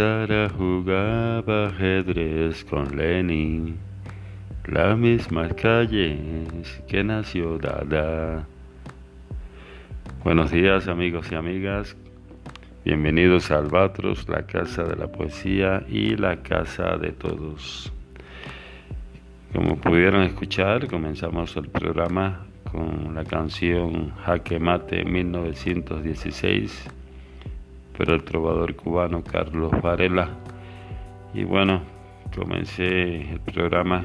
Sara jugaba ajedrez con Lenin, las mismas calles que nació Dada. Buenos días amigos y amigas, bienvenidos a Albatros, la casa de la poesía y la casa de todos. Como pudieron escuchar, comenzamos el programa con la canción Jaque Mate 1916 pero el trovador cubano Carlos Varela. Y bueno, comencé el programa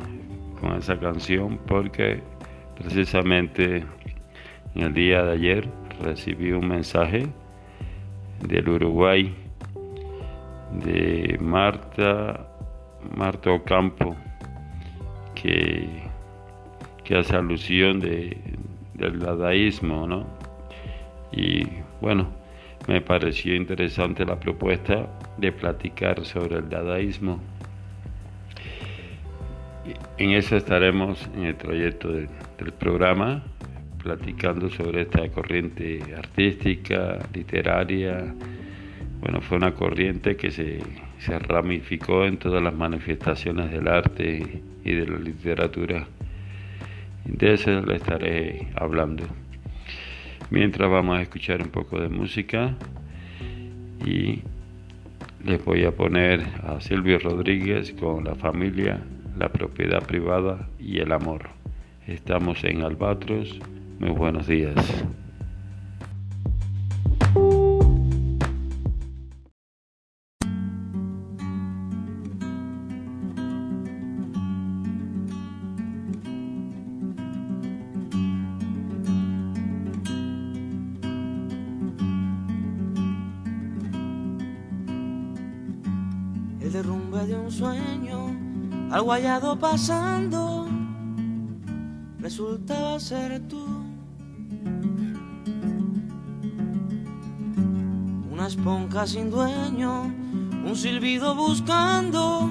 con esa canción porque precisamente en el día de ayer recibí un mensaje del Uruguay de Marta Marta Ocampo que, que hace alusión de, del dadaísmo, ¿no? Y bueno, me pareció interesante la propuesta de platicar sobre el dadaísmo. En eso estaremos en el trayecto del, programa, platicando sobre esta corriente artística, literaria. Bueno, fue una corriente que se, se ramificó en todas las manifestaciones del arte y de la literatura. De eso le estaré hablando. Mientras vamos a escuchar un poco de música y les voy a poner a Silvio Rodríguez con la familia, la propiedad privada y el amor. Estamos en Albatros. Muy buenos días. Pasando resultaba ser tú. Una esponja sin dueño, un silbido buscando,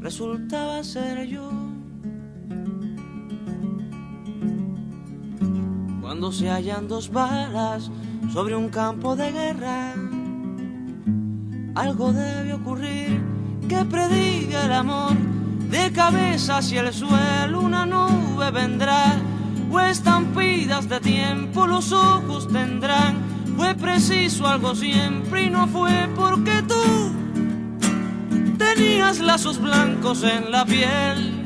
resultaba ser yo. Cuando se hallan dos balas sobre un campo de guerra, algo debe ocurrir que prediga el amor. De cabeza hacia el suelo una nube vendrá, o estampidas de tiempo los ojos tendrán. Fue preciso algo siempre y no fue porque tú tenías lazos blancos en la piel.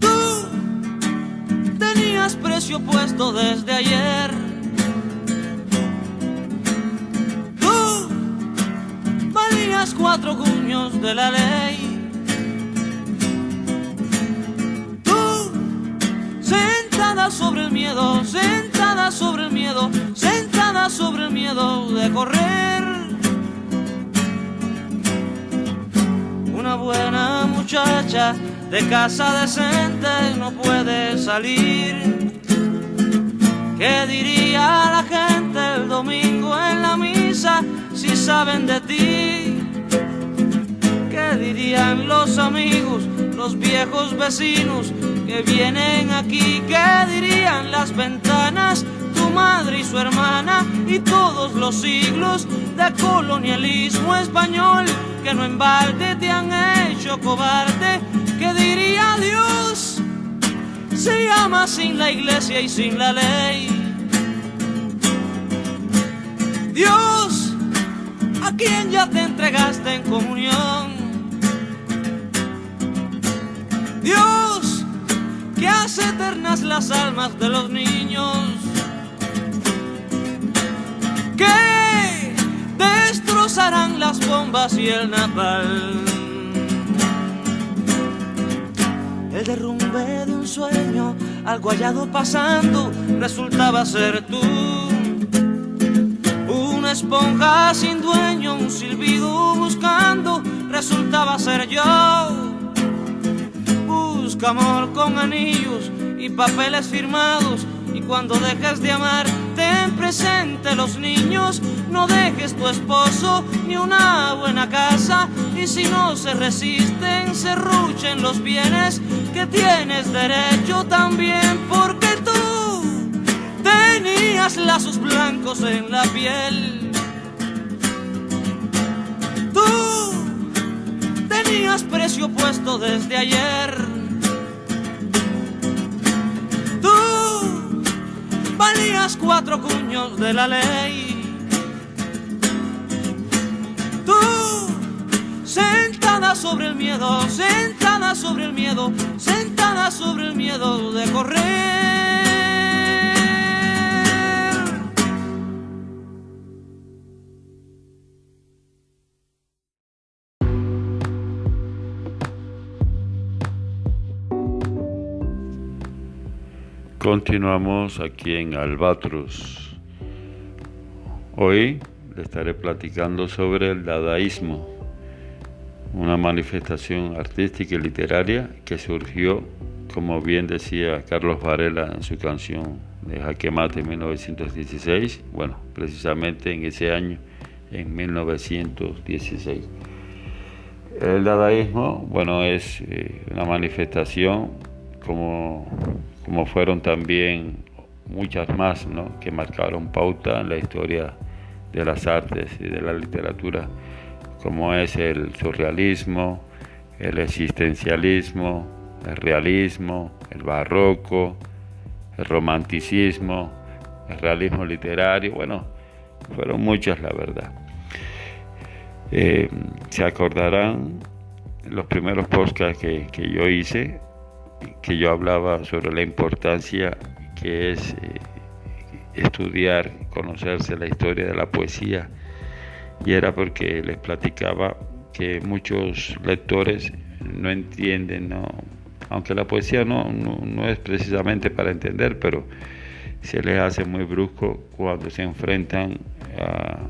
Tú tenías precio puesto desde ayer. Cuatro cuños de la ley. Tú, sentada sobre el miedo, sentada sobre el miedo, sentada sobre el miedo de correr. Una buena muchacha de casa decente no puede salir. ¿Qué diría la gente el domingo en la misa si saben de ti? ¿Qué dirían los amigos, los viejos vecinos que vienen aquí? ¿Qué dirían las ventanas, tu madre y su hermana y todos los siglos de colonialismo español que no en te han hecho cobarde? ¿Qué diría Dios? Se llama sin la iglesia y sin la ley. Dios, a quien ya te entregaste en comunión eternas las almas de los niños, que destrozarán las bombas y el napal. El derrumbe de un sueño, algo hallado pasando, resultaba ser tú. Una esponja sin dueño, un silbido buscando, resultaba ser yo amor con anillos y papeles firmados. Y cuando dejes de amar, ten presente los niños. No dejes tu esposo ni una buena casa. Y si no se resisten, se ruchen los bienes que tienes derecho también. Porque tú tenías lazos blancos en la piel. Tú tenías precio puesto desde ayer. Valías cuatro cuños de la ley. Tú sentada sobre el miedo, sentada sobre el miedo, sentada sobre el miedo de correr. Continuamos aquí en Albatros. Hoy le estaré platicando sobre el dadaísmo, una manifestación artística y literaria que surgió, como bien decía Carlos Varela en su canción de Jaque Mate en 1916, bueno, precisamente en ese año, en 1916. El dadaísmo, bueno, es eh, una manifestación como como fueron también muchas más ¿no? que marcaron pauta en la historia de las artes y de la literatura, como es el surrealismo, el existencialismo, el realismo, el barroco, el romanticismo, el realismo literario, bueno, fueron muchas la verdad. Eh, se acordarán los primeros podcasts que, que yo hice, que yo hablaba sobre la importancia que es eh, estudiar, conocerse la historia de la poesía, y era porque les platicaba que muchos lectores no entienden, no, aunque la poesía no, no, es precisamente para entender, pero se les hace muy brusco cuando se enfrentan a,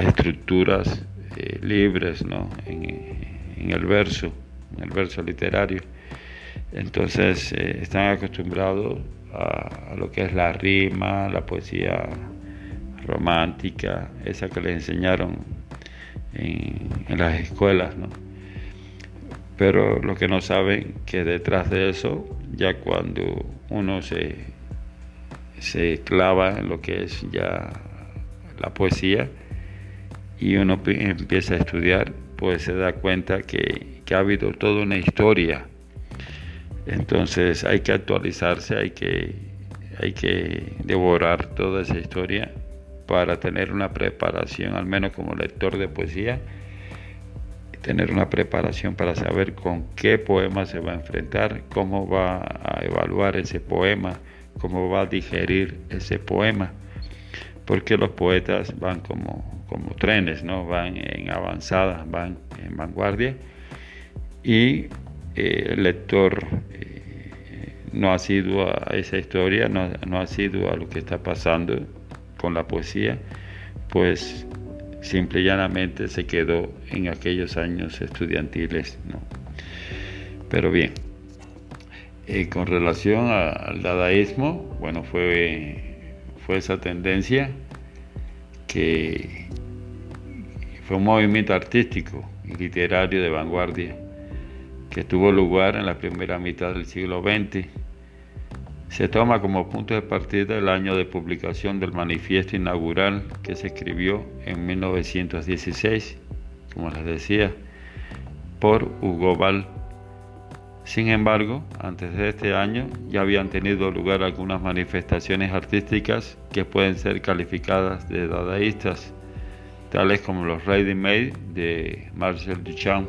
estructuras eh, libres ¿no? en el verso, en el verso literario. Entonces eh, están acostumbrados a, lo que es la rima, la poesía romántica, esa que les enseñaron en, las escuelas, ¿no? Pero lo que no saben que detrás de eso, ya cuando uno se, se clava en lo que es ya la poesía y uno empieza a estudiar, pues se da cuenta que, que ha habido toda una historia entonces hay que actualizarse, hay que, hay que devorar toda esa historia para tener una preparación, al menos como lector de poesía, tener una preparación para saber con qué poema se va a enfrentar, cómo va a evaluar ese poema, cómo va a digerir ese poema, porque los poetas van como, como trenes, ¿no? van en avanzada, van en vanguardia y eh, el lector eh, no ha sido a esa historia, no, ha sido a lo que está pasando con la poesía, pues simple y llanamente se quedó en aquellos años estudiantiles. Pero bien, eh, con relación al dadaísmo, bueno, fue, fue esa tendencia que fue un movimiento artístico y literario de vanguardia que tuvo lugar en la primera mitad del siglo XX. Se toma como punto de partida el año de publicación del manifiesto inaugural que se escribió en 1916, como les decía, por Hugo Ball. Sin embargo, antes de este año ya habían tenido lugar algunas manifestaciones artísticas que pueden ser calificadas de dadaístas, tales como los Ready Made de Marcel Duchamp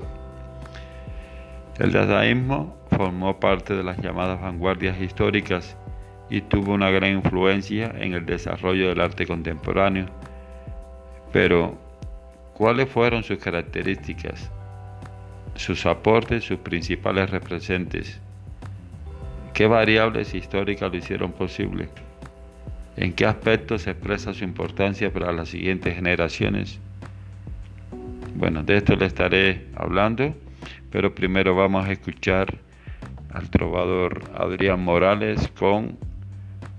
el dadaísmo formó parte de las llamadas vanguardias históricas y tuvo una gran influencia en el desarrollo del arte contemporáneo. Pero, ¿cuáles fueron sus características? Sus aportes, sus principales representes. ¿Qué variables históricas lo hicieron posible? ¿En qué aspectos se expresa su importancia para las siguientes generaciones? Bueno, de esto le estaré hablando pero primero vamos a escuchar al trovador Adrián Morales con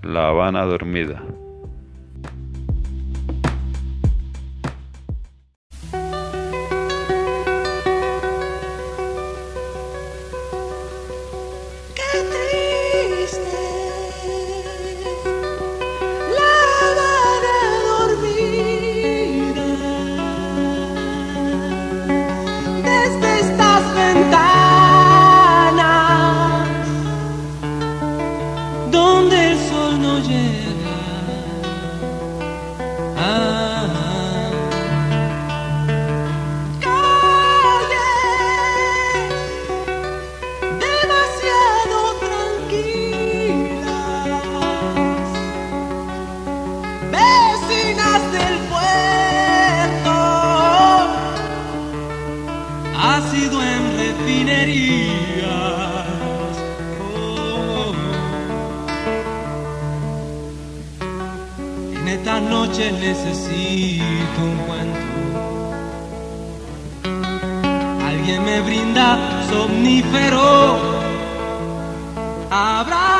La Habana Dormida. En esta noche necesito un cuento. Alguien me brinda somnífero. Habrá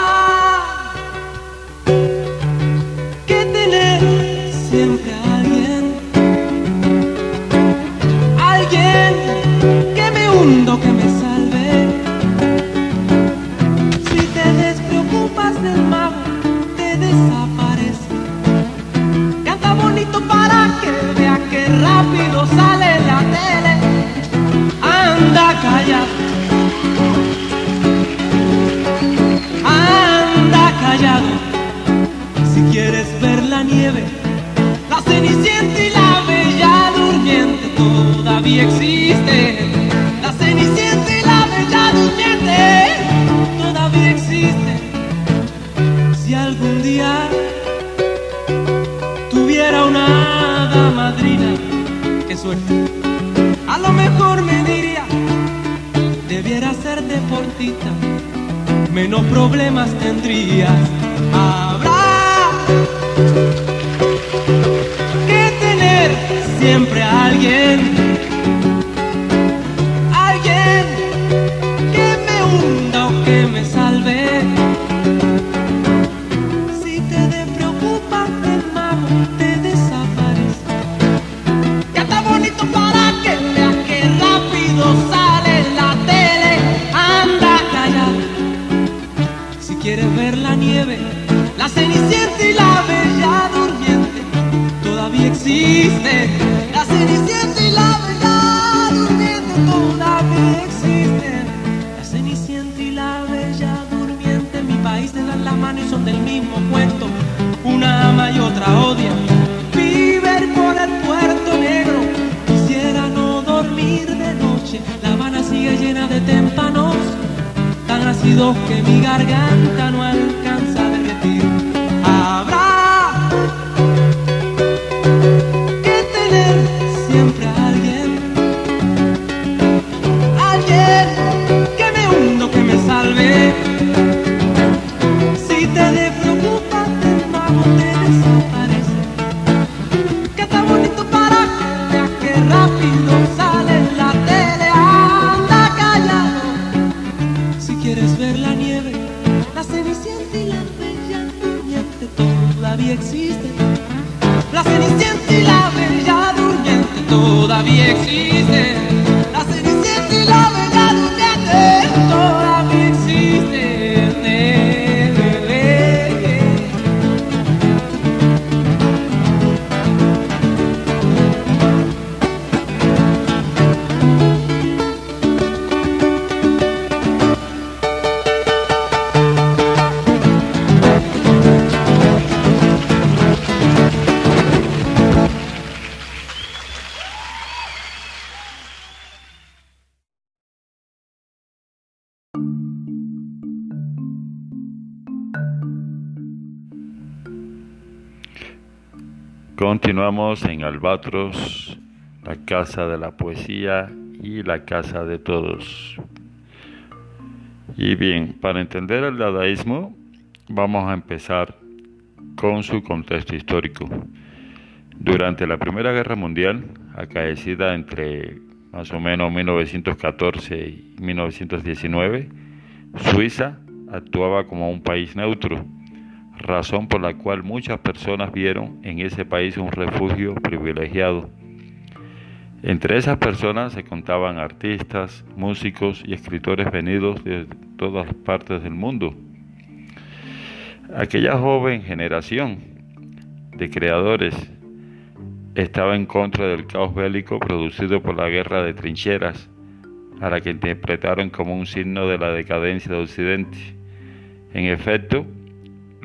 Continuamos en Albatros, la casa de la poesía y la casa de todos. Y bien, para entender el dadaísmo, vamos a empezar con su contexto histórico. Durante la Primera Guerra Mundial, acaecida entre más o menos 1914 y 1919, Suiza actuaba como un país neutro razón por la cual muchas personas vieron en ese país un refugio privilegiado. Entre esas personas se contaban artistas, músicos y escritores venidos de todas partes del mundo. Aquella joven generación de creadores estaba en contra del caos bélico producido por la guerra de trincheras, a la que interpretaron como un signo de la decadencia de Occidente. En efecto,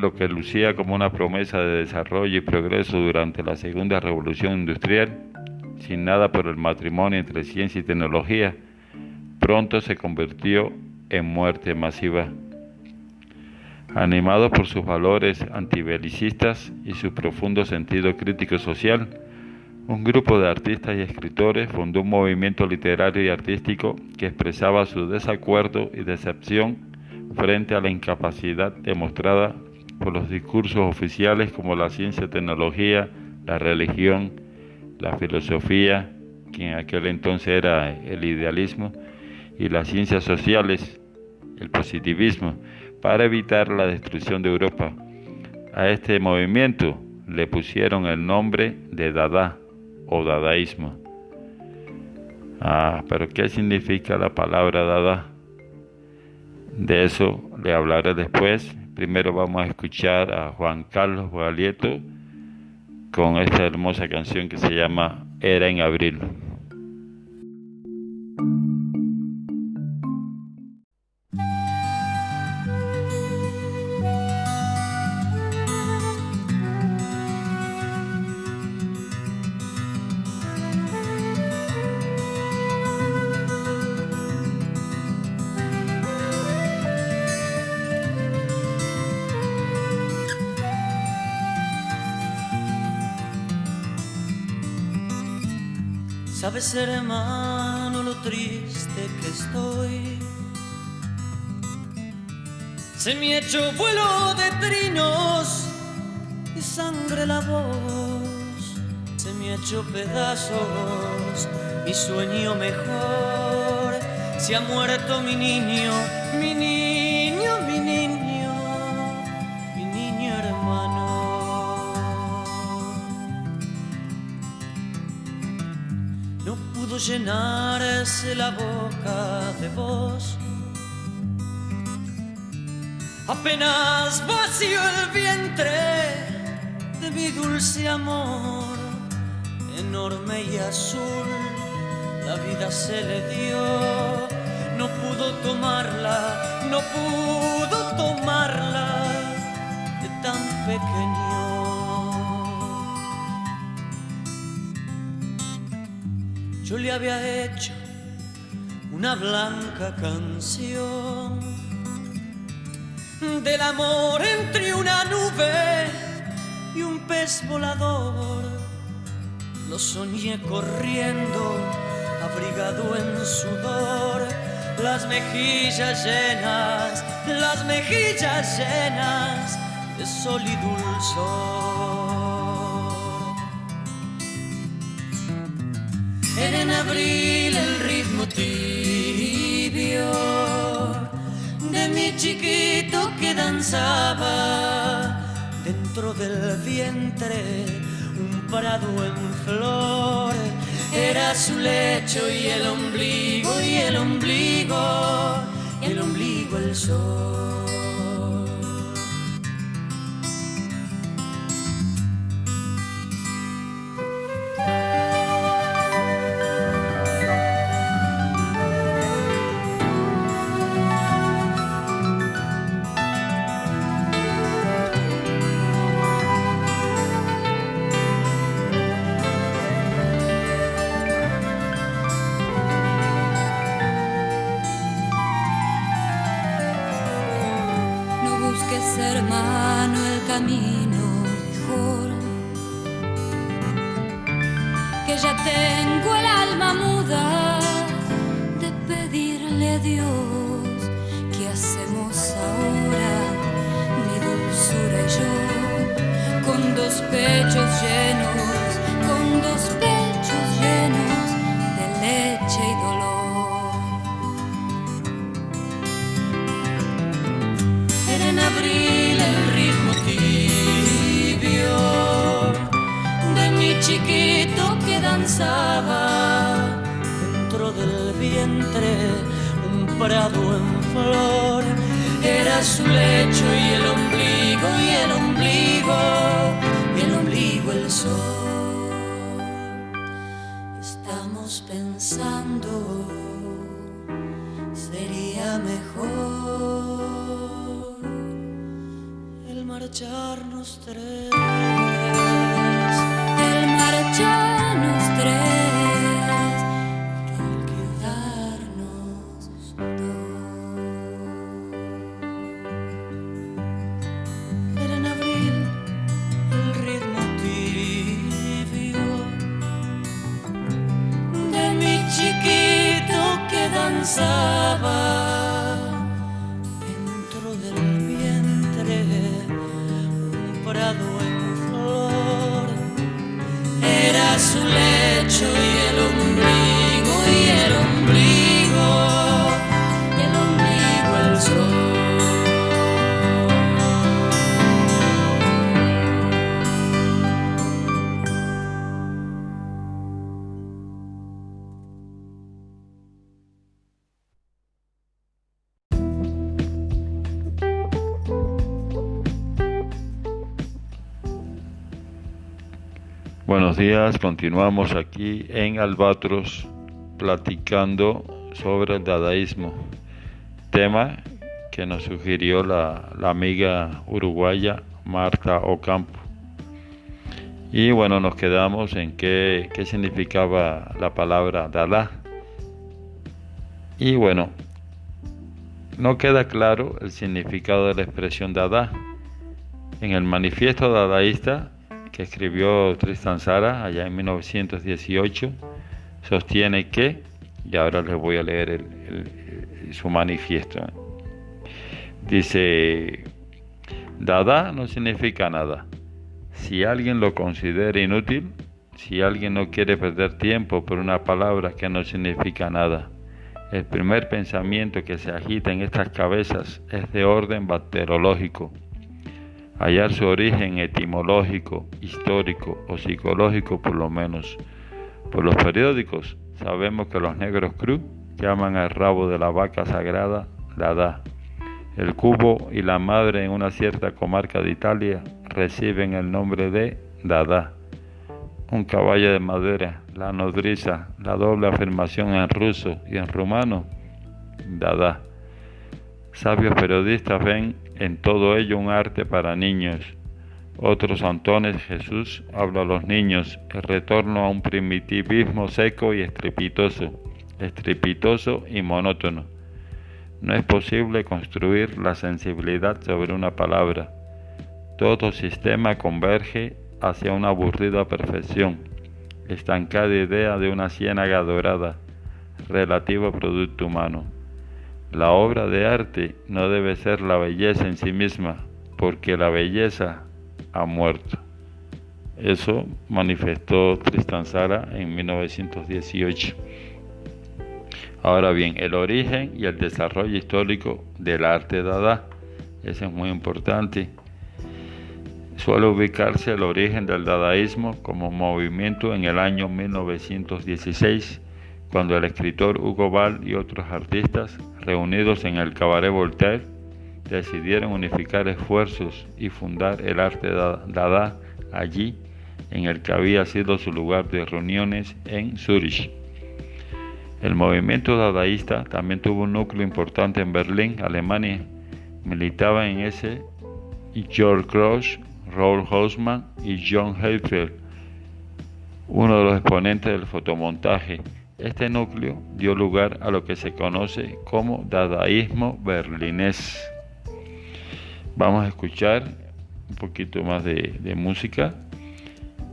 lo que lucía como una promesa de desarrollo y progreso durante la segunda revolución industrial, sin nada por el matrimonio entre ciencia y tecnología, pronto se convirtió en muerte masiva. Animado por sus valores antibelicistas y su profundo sentido crítico social, un grupo de artistas y escritores fundó un movimiento literario y artístico que expresaba su desacuerdo y decepción frente a la incapacidad demostrada por los discursos oficiales como la ciencia tecnología, la religión, la filosofía, que en aquel entonces era el idealismo, y las ciencias sociales, el positivismo, para evitar la destrucción de Europa. A este movimiento le pusieron el nombre de Dada o dadaísmo. Ah, pero ¿qué significa la palabra dada? De eso le hablaré después. Primero vamos a escuchar a Juan Carlos Gualieto con esta hermosa canción que se llama Era en Abril. Se me echó vuelo de trinos y sangre la voz. Se me echó pedazos mi sueño mejor. Se ha muerto mi niño, mi niño, mi niño, mi niño hermano. No pudo llenarse la boca de voz. Apenas vacío el vientre de mi dulce amor, enorme y azul, la vida se le dio. No pudo tomarla, no pudo tomarla de tan pequeño. Yo le había hecho una blanca canción del amor entre una nube y un pez volador. Lo soñé corriendo, abrigado en sudor, las mejillas llenas, las mejillas llenas de sol y dulzor. En abril el ritmo tibio de mi chiquito que danzaba dentro del vientre un prado en flor. Era su lecho y el ombligo y el ombligo, y el ombligo el sol. Estamos pensando sería mejor el marcharnos tres. Días, continuamos aquí en Albatros platicando sobre el dadaísmo, tema que nos sugirió la, la amiga uruguaya Marta Ocampo. Y bueno, nos quedamos en qué, qué significaba la palabra Dada. Y bueno, no queda claro el significado de la expresión Dada. En el manifiesto dadaísta escribió Tristan Sara allá en 1918, sostiene que, y ahora les voy a leer el, su manifiesto, dice, Dada no significa nada. Si alguien lo considera inútil, si alguien no quiere perder tiempo por una palabra que no significa nada, el primer pensamiento que se agita en estas cabezas es de orden bacteriológico hallar su origen etimológico, histórico o psicológico por lo menos. Por los periódicos sabemos que los negros cruz llaman al rabo de la vaca sagrada Dada. El cubo y la madre en una cierta comarca de Italia reciben el nombre de Dada. Un caballo de madera, la nodriza, la doble afirmación en ruso y en rumano, Dada. Sabios periodistas ven en todo ello un arte para niños. Otros Antones Jesús habla a los niños, el retorno a un primitivismo seco y estrepitoso, estrepitoso y monótono. No es posible construir la sensibilidad sobre una palabra. Todo sistema converge hacia una aburrida perfección, estancada idea de una ciénaga dorada, relativo producto humano. La obra de arte no debe ser la belleza en sí misma, porque la belleza ha muerto. Eso manifestó Tristan Sara en 1918. Ahora bien, el origen y el desarrollo histórico del arte dada, eso es muy importante. Suele ubicarse el origen del dadaísmo como movimiento en el año 1916 cuando el escritor Hugo Ball y otros artistas, reunidos en el Cabaret Voltaire, decidieron unificar esfuerzos y fundar el arte Dada allí, en el que había sido su lugar de reuniones en Zurich. El movimiento dadaísta también tuvo un núcleo importante en Berlín, Alemania. Militaba en ese George Grosz, Raoul Hausmann y John Heifeld, uno de los exponentes del fotomontaje este núcleo dio lugar a lo que se conoce como dadaísmo berlinés. Vamos a escuchar un poquito más de, de música.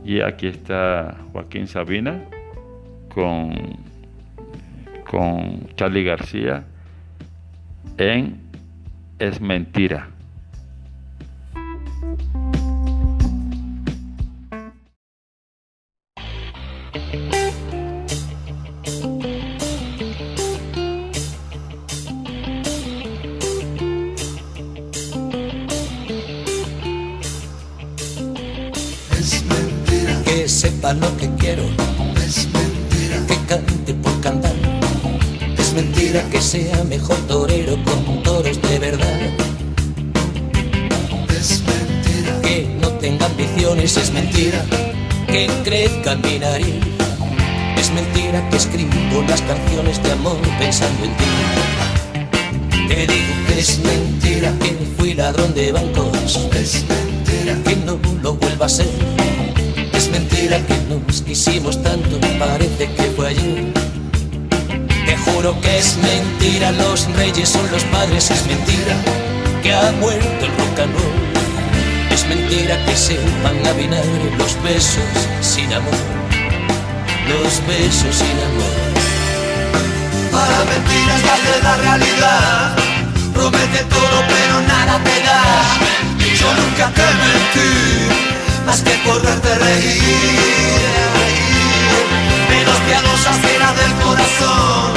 Y aquí está Joaquín Sabina con, con Charlie García en Es Mentira. Nariz. Es mentira que escribo las canciones de amor pensando en ti. Te digo que es mentira que fui ladrón de bancos. Es mentira que no lo vuelva a ser es mentira que nos quisimos tanto, parece que fue ayer. Te juro que es mentira, los reyes son los padres, es mentira que ha muerto el rock and roll. Mentira que sepan a vinagre los besos sin amor, los besos sin amor. Para mentiras de la realidad. Promete todo pero nada te da. Yo nunca te mentí, más que por verte reír. Menos piadosas que la del corazón.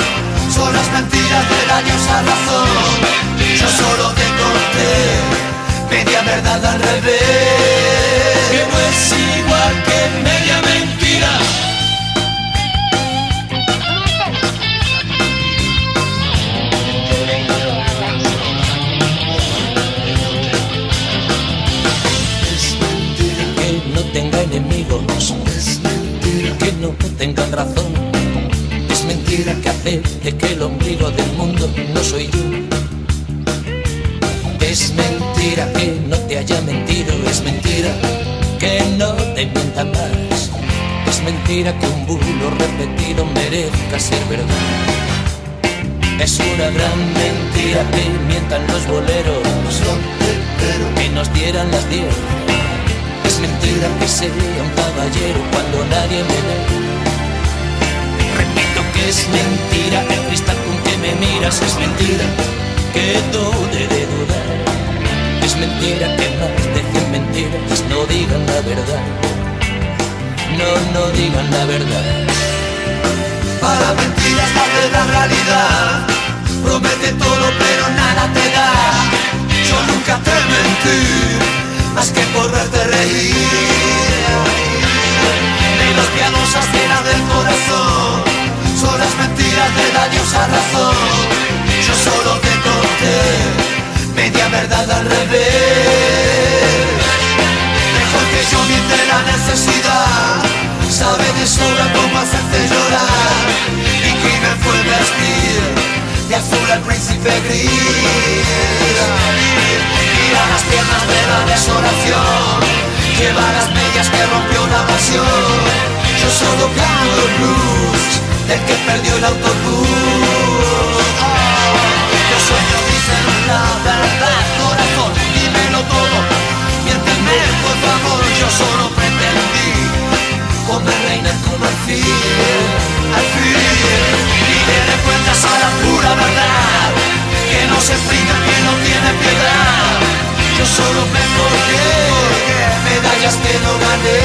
Son las mentiras de daños a razón. Yo solo te conté media verdad al revés. Que no es igual que media mentira. Es mentira, Que no tenga enemigos, es mentira, que no tengan razón. Es mentira que acepte que el ombligo del mundo no soy yo. Es mentira que no te haya mentido, es mentira que no te mienta más. Es mentira que un bulo repetido merezca ser verdad. Es una gran mentira que mientan los boleros, que nos dieran las diez. Es mentira que sea un caballero cuando nadie me ve. Repito que es mentira el cristal con que me miras, es mentira que dude de dudar. Mentira que más de cien mentiras no digan la verdad. No, no digan la verdad. Para mentiras de la realidad. Promete todo pero nada te da. Yo nunca te mentí, más que por verte reír. Menos piadosas que del corazón. Son las mentiras de daños a razón. Yo solo te conté media verdad al revés. Mejor que yo miente la necesidad. Sabe de sobra cómo hacerte llorar. Mi crimen fue vestir de azul al príncipe gris. Mira las piernas de la desolación. Lleva las medias que rompió la pasión. Yo solo canto el blues del que perdió el autobús. Al fin. Y le cuentas a la pura verdad, que no se explica, que no tiene piedad. Yo solo me colgué, medallas que no gané,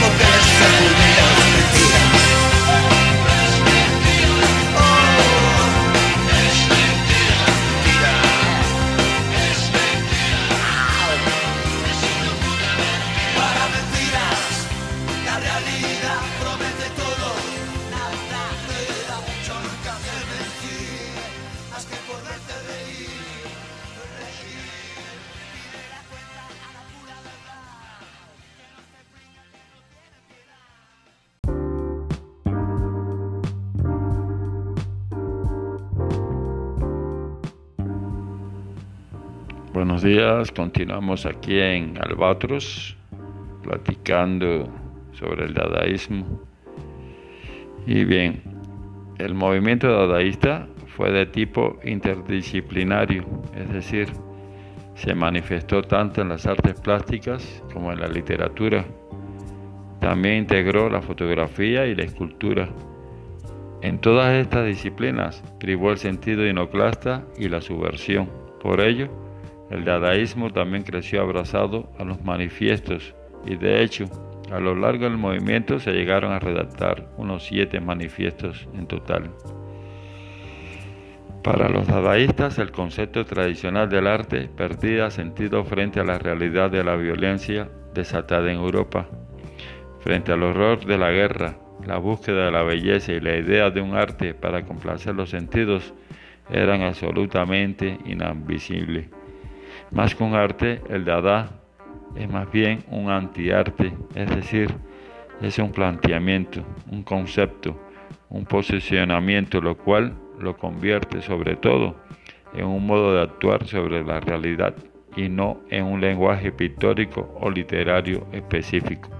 porque es continuamos aquí en Albatros platicando sobre el dadaísmo. Y bien, el movimiento dadaísta fue de tipo interdisciplinario, es decir, se manifestó tanto en las artes plásticas como en la literatura. También integró la fotografía y la escultura. En todas estas disciplinas privó el sentido inoclasta y la subversión. Por ello, el dadaísmo también creció abrazado a los manifiestos y de hecho, a lo largo del movimiento se llegaron a redactar unos siete manifiestos en total. Para los dadaístas, el concepto tradicional del arte perdía sentido frente a la realidad de la violencia desatada en Europa, frente al horror de la guerra, la búsqueda de la belleza y la idea de un arte para complacer los sentidos eran absolutamente inadmisibles. Más que un arte, el Dada es más bien un antiarte, es decir, es un planteamiento, un concepto, un posicionamiento, lo cual lo convierte sobre todo en un modo de actuar sobre la realidad y no en un lenguaje pictórico o literario específico.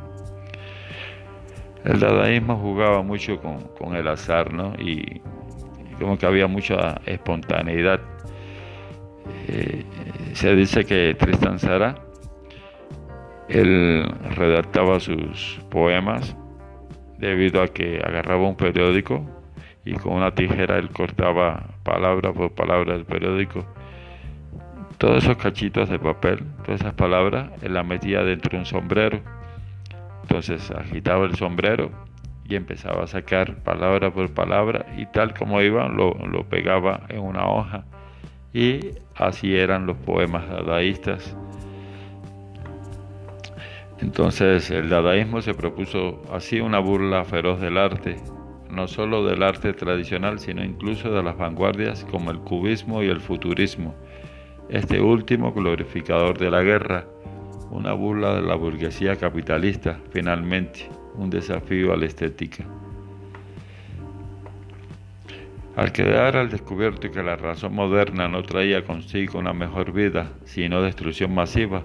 El dadaísmo jugaba mucho con, el azar, ¿no? Y como que había mucha espontaneidad. Eh, se dice que Tristan Sara, él redactaba sus poemas debido a que agarraba un periódico y con una tijera él cortaba palabra por palabra del periódico. Todos esos cachitos de papel, todas esas palabras, él las metía dentro de un sombrero. Entonces agitaba el sombrero y empezaba a sacar palabra por palabra y tal como iban lo, lo pegaba en una hoja y así eran los poemas dadaístas. Entonces el dadaísmo se propuso así una burla feroz del arte, no solo del arte tradicional, sino incluso de las vanguardias como el cubismo y el futurismo, este último glorificador de la guerra, una burla de la burguesía capitalista, finalmente, un desafío a la estética. Al quedar al descubierto que la razón moderna no traía consigo una mejor vida, sino destrucción masiva,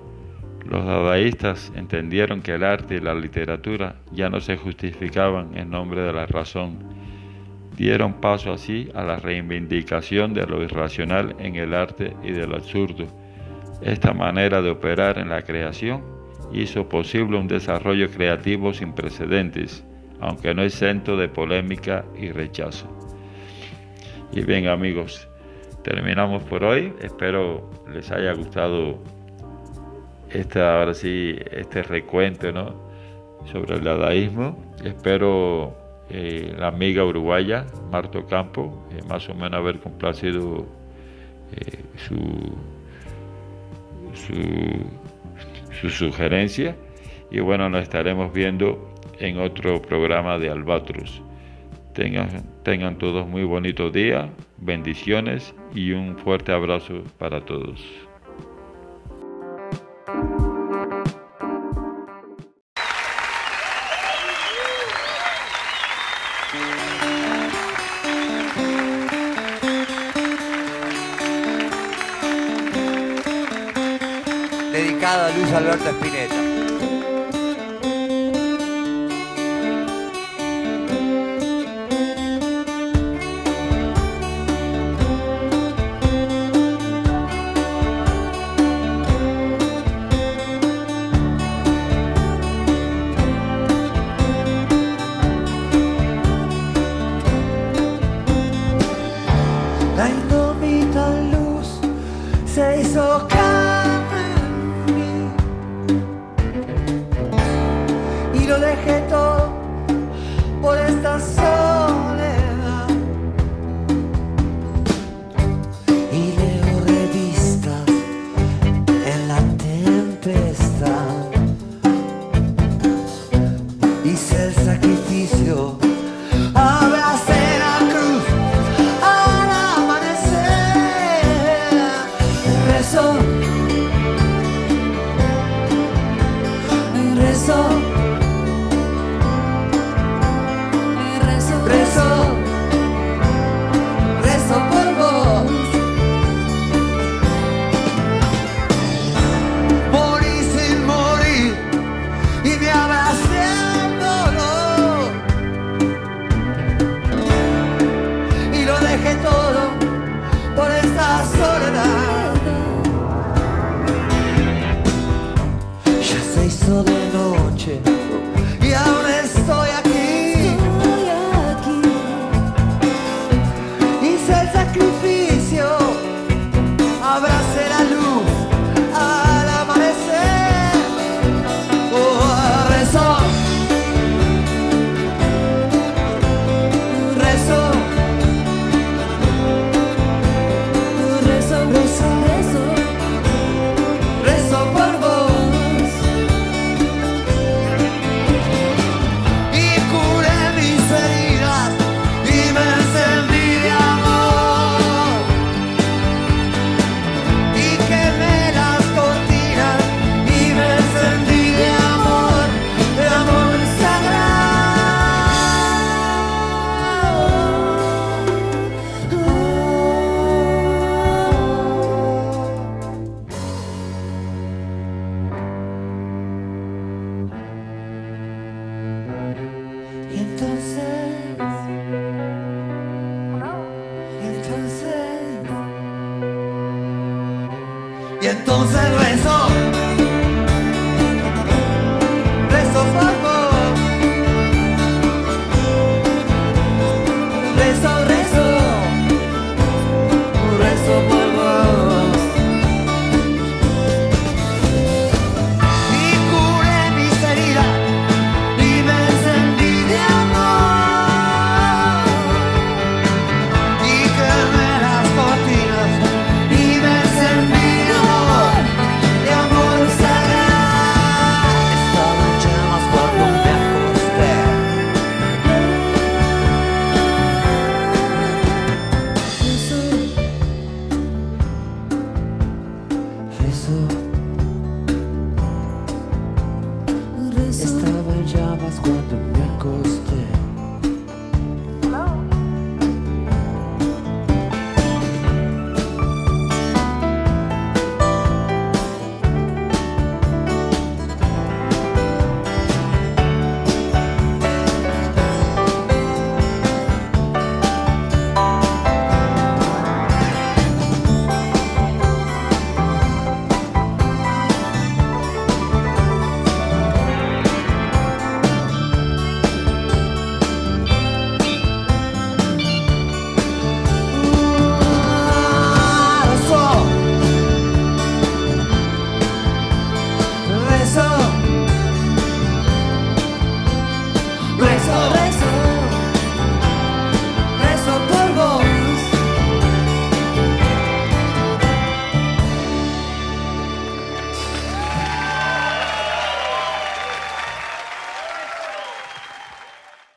los dadaístas entendieron que el arte y la literatura ya no se justificaban en nombre de la razón. Dieron paso así a la reivindicación de lo irracional en el arte y del absurdo. Esta manera de operar en la creación hizo posible un desarrollo creativo sin precedentes, aunque no exento de polémica y rechazo. Y bien amigos, terminamos por hoy. Espero les haya gustado este, ahora sí, este recuento ¿no? sobre el dadaísmo. Espero eh, la amiga uruguaya, Marto Campo, eh, más o menos haber complacido eh, su, su, su sugerencia. Y bueno, nos estaremos viendo en otro programa de Albatros. Tengan, todos muy bonito día, bendiciones y un fuerte abrazo para todos. Dedicada a Luis Alberto Spinetta.